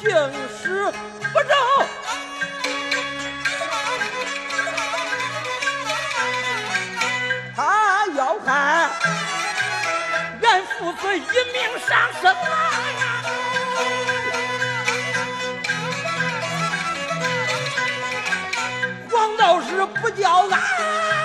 姓史不正他要害俺父子一命丧生啊黄道士不叫啊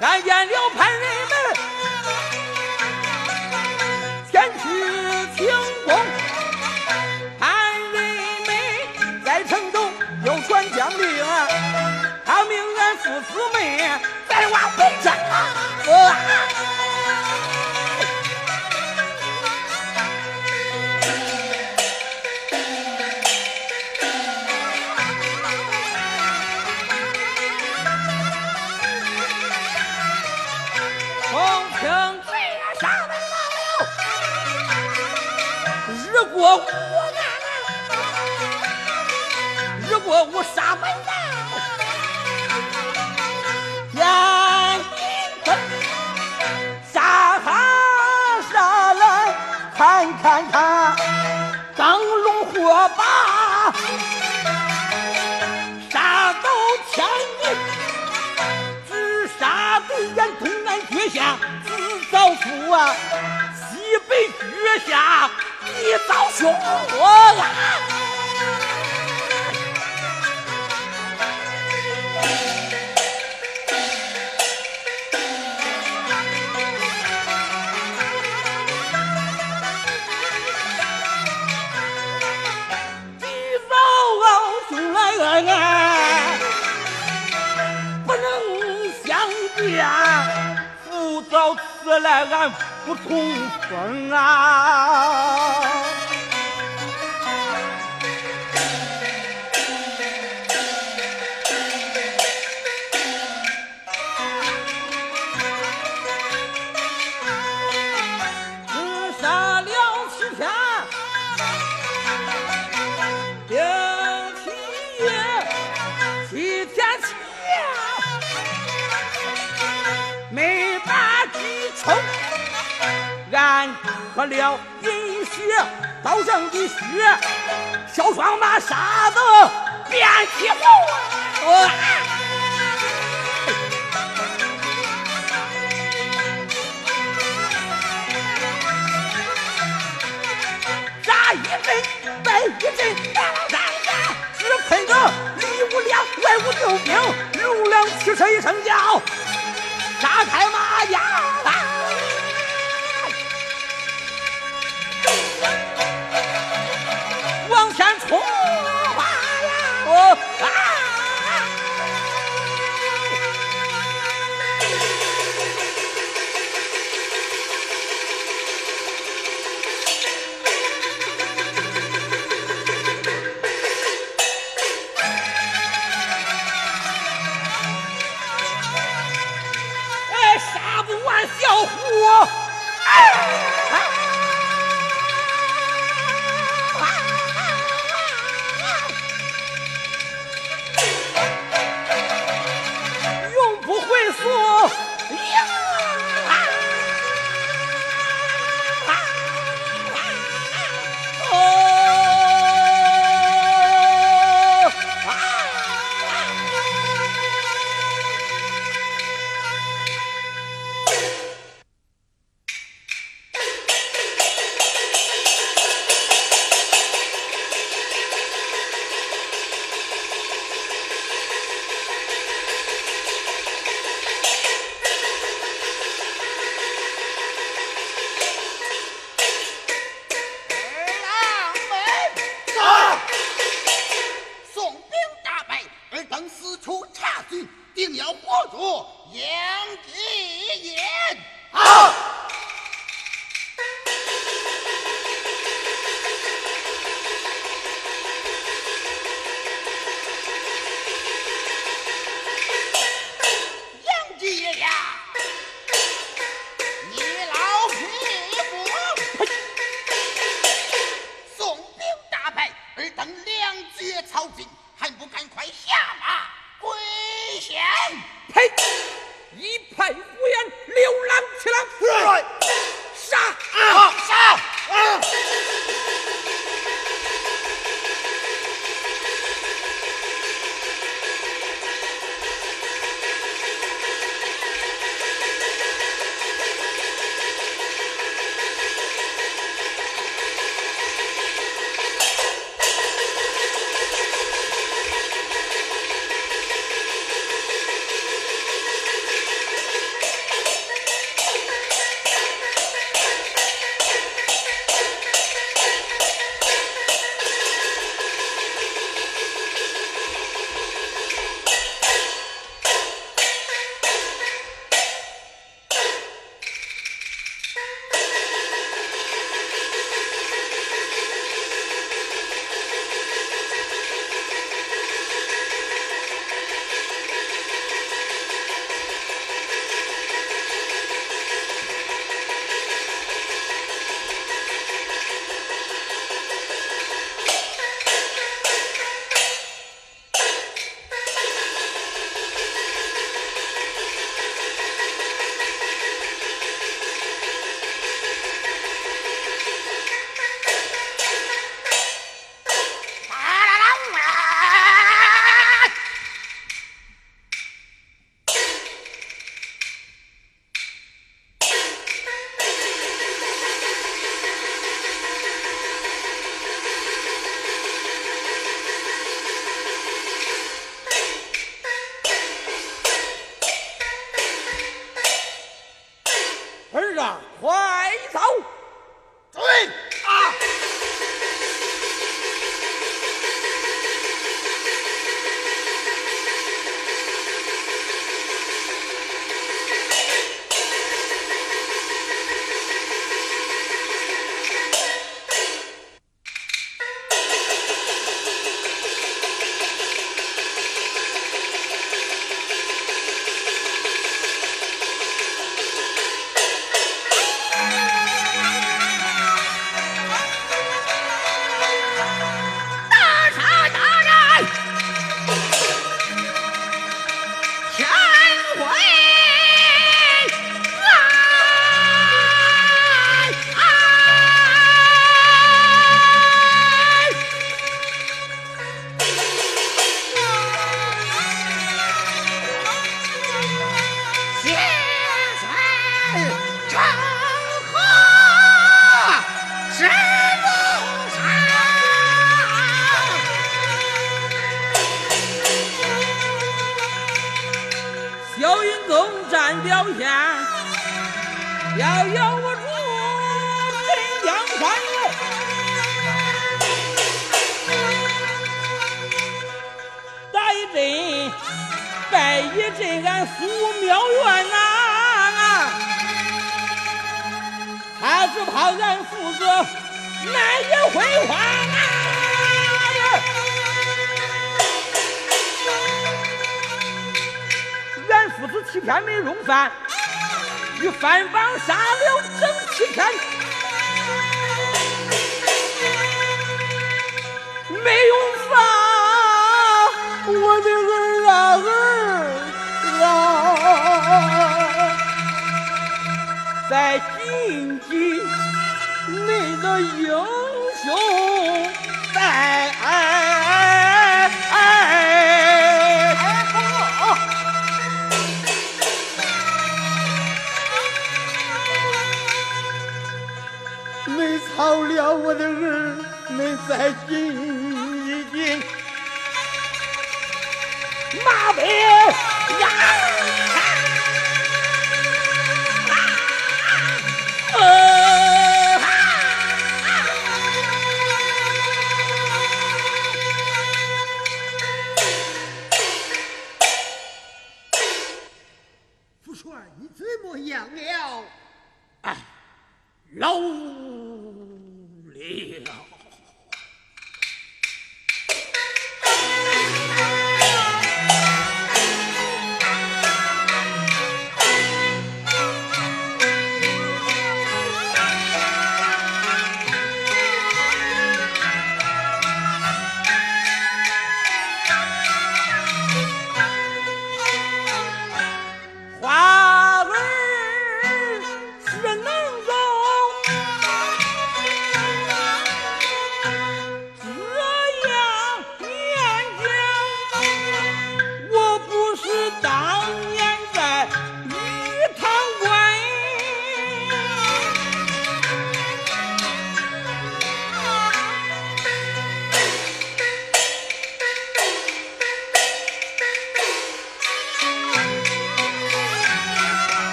俺见了潘仁西北月下你早凶我啊！嗯啊。谨君你的英雄在哎好你操了我的儿你再敬一敬马的呀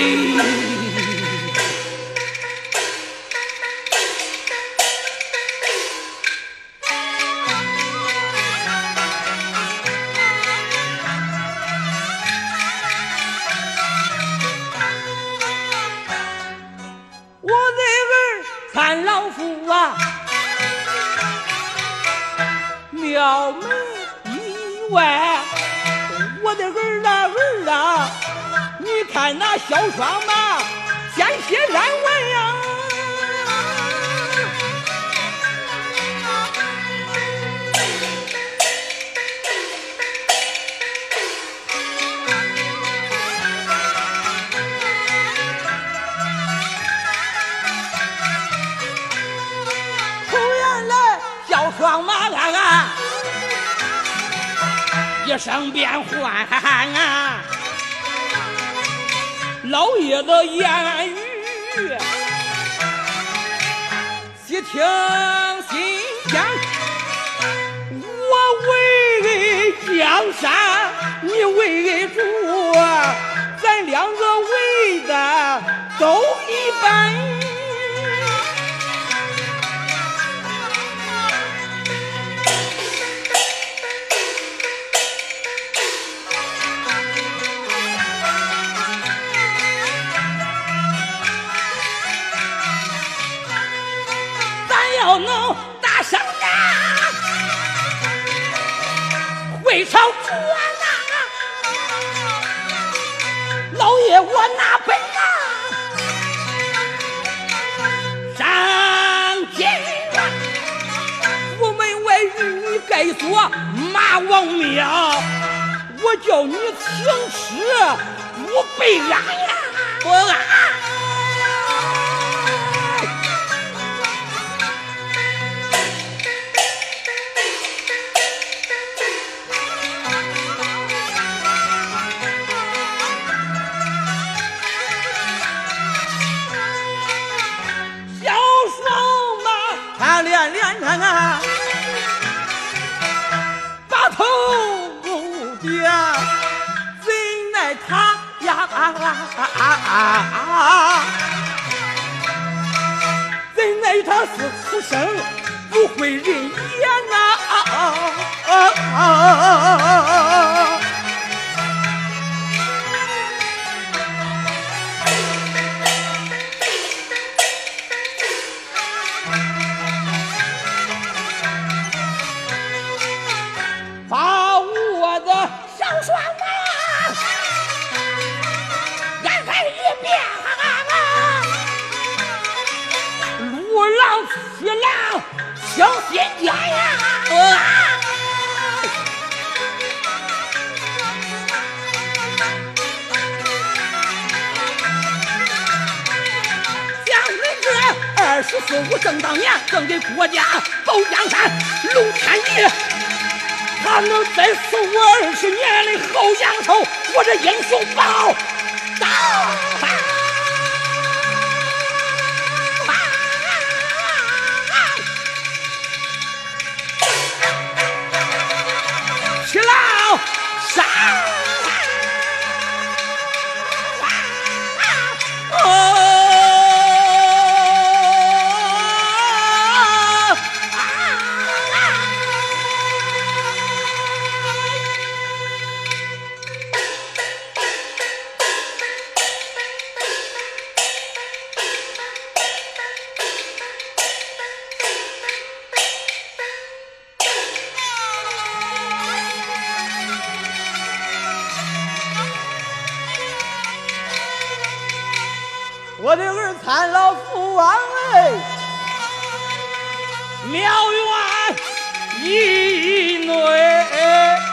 bay 我的儿参老父王，哎，庙院以内。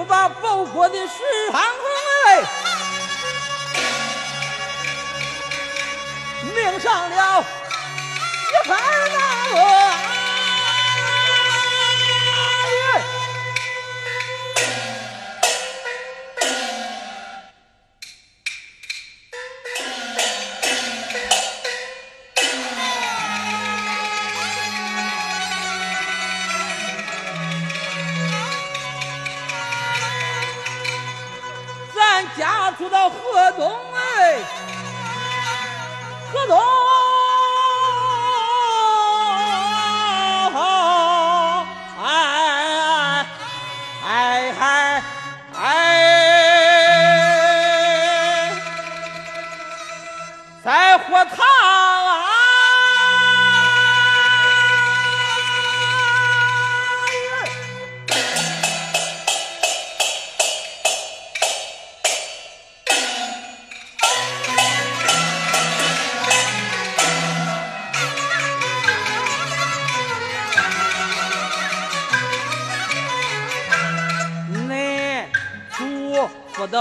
我把报国的使唤命上了一盘大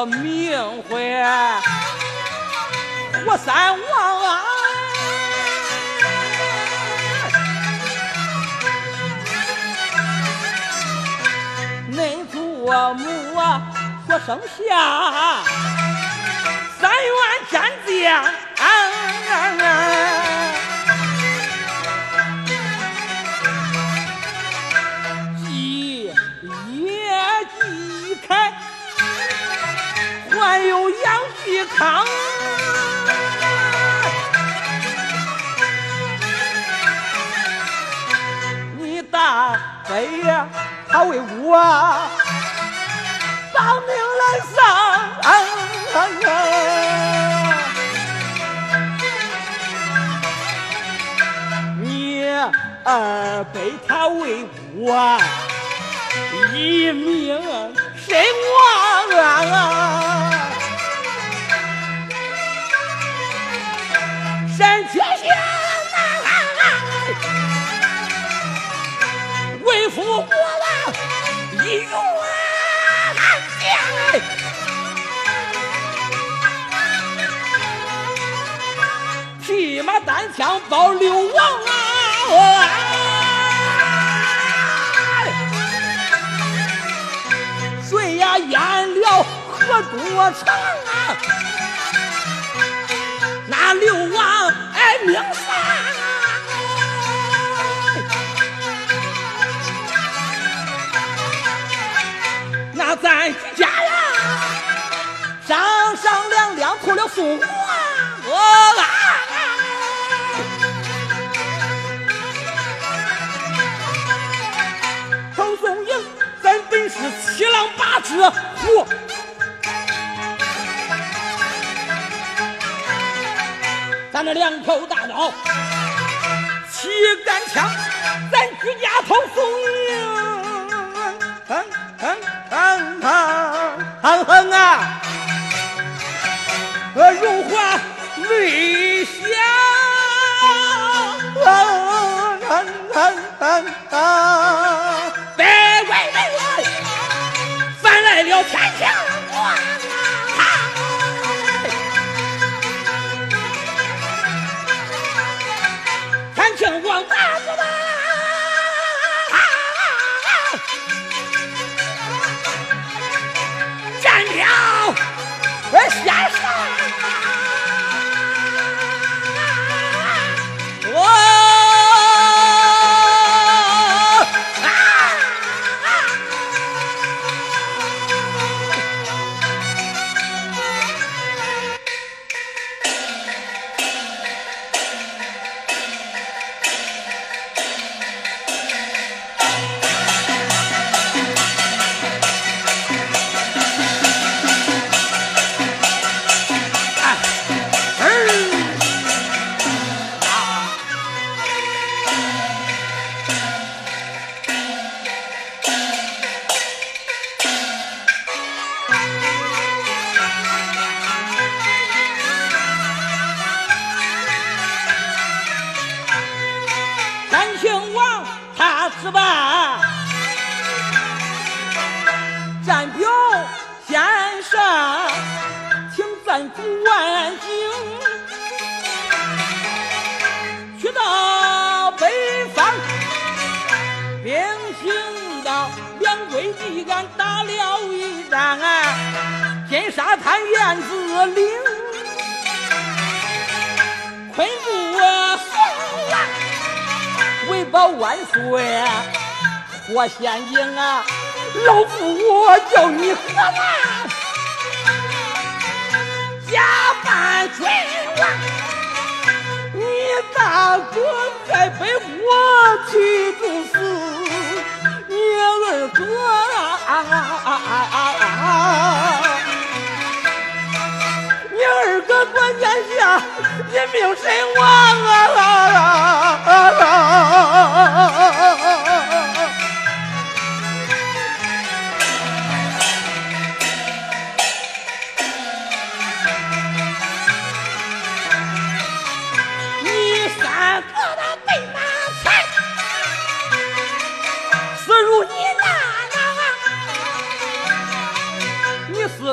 名唤胡三王啊，恁母啊说生下三元天子。继康。你大悲呀，他为我保命来上。儿被他为我一命身亡单枪保刘王啊！谁呀淹了河多长啊？那刘王哎命丧，那咱家呀，上上两两脱了宋国。郎八只虎，咱这两口大刀，七杆枪，咱举家头送迎，哼哼哼哼哼啊，荣华未享，哼哼哼哼。先生，请暂住安静。去到北方，兵行到两桂地，俺打了一仗啊，金沙滩燕子岭，困住我宋王，为保万岁，活险境啊！老夫我叫你何难？假扮君王，你大哥再被我去毒死，你二哥啊，你二哥关键下一命身亡啊！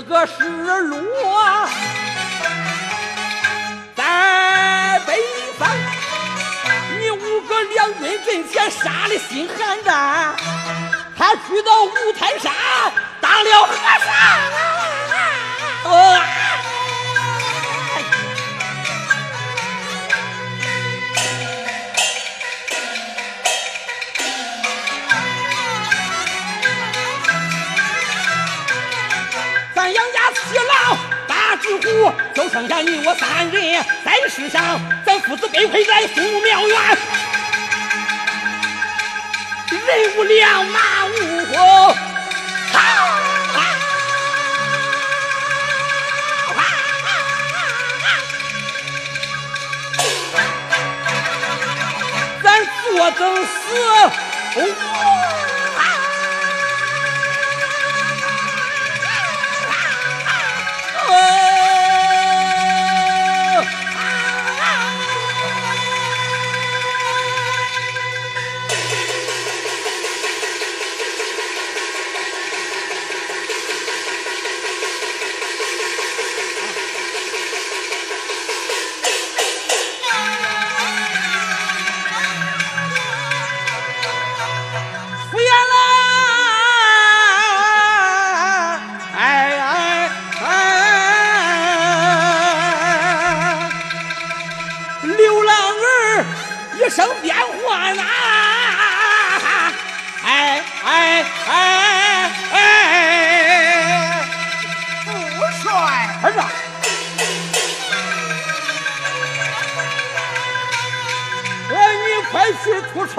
个失落在北方，你五个两军阵前杀的心寒战，他去到五台山当了和尚。啊大知府，就剩下你我三人在世上，咱父子被困在苏庙院，人无两，马无后。咱坐等死。一声变唤呐，哎哎哎哎！父帅，儿子，哎，你快去出城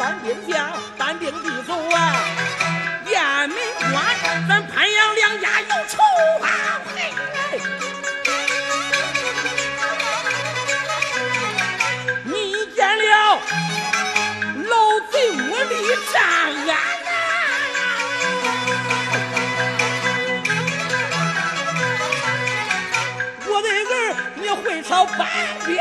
搬兵将，搬兵地走啊，雁门关，咱潘阳两家有仇啊！嘿你见了老贼无力战安我的儿，你会朝搬兵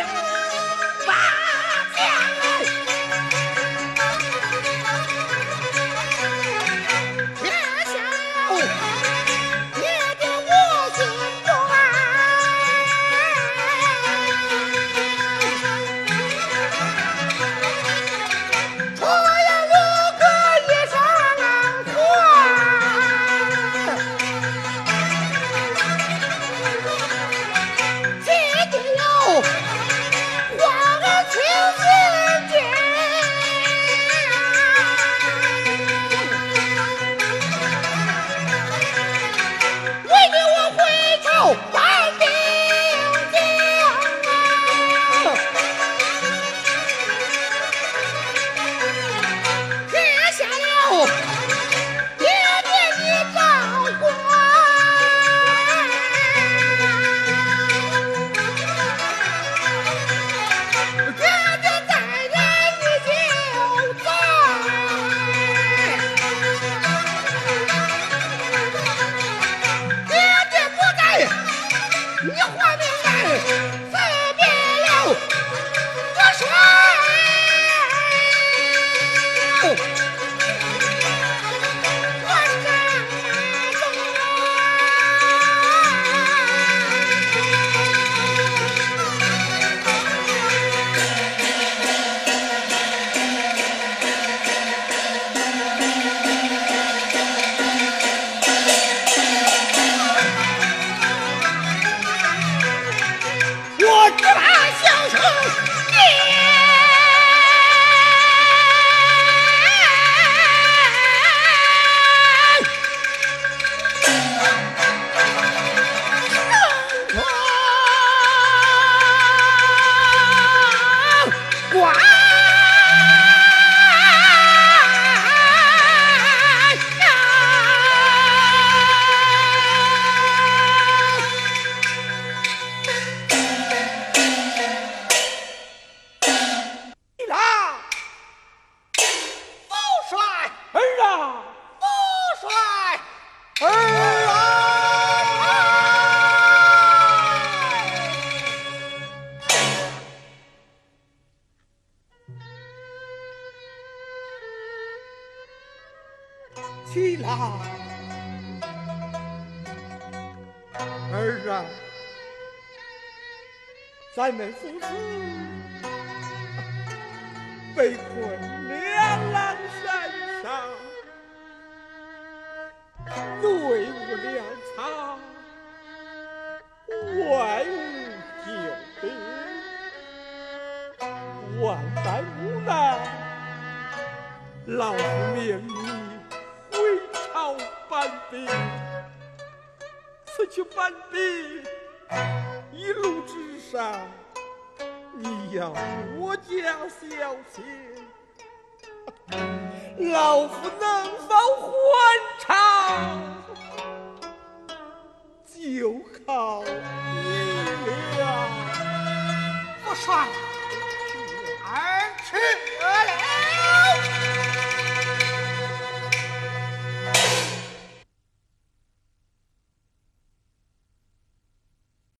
没付出。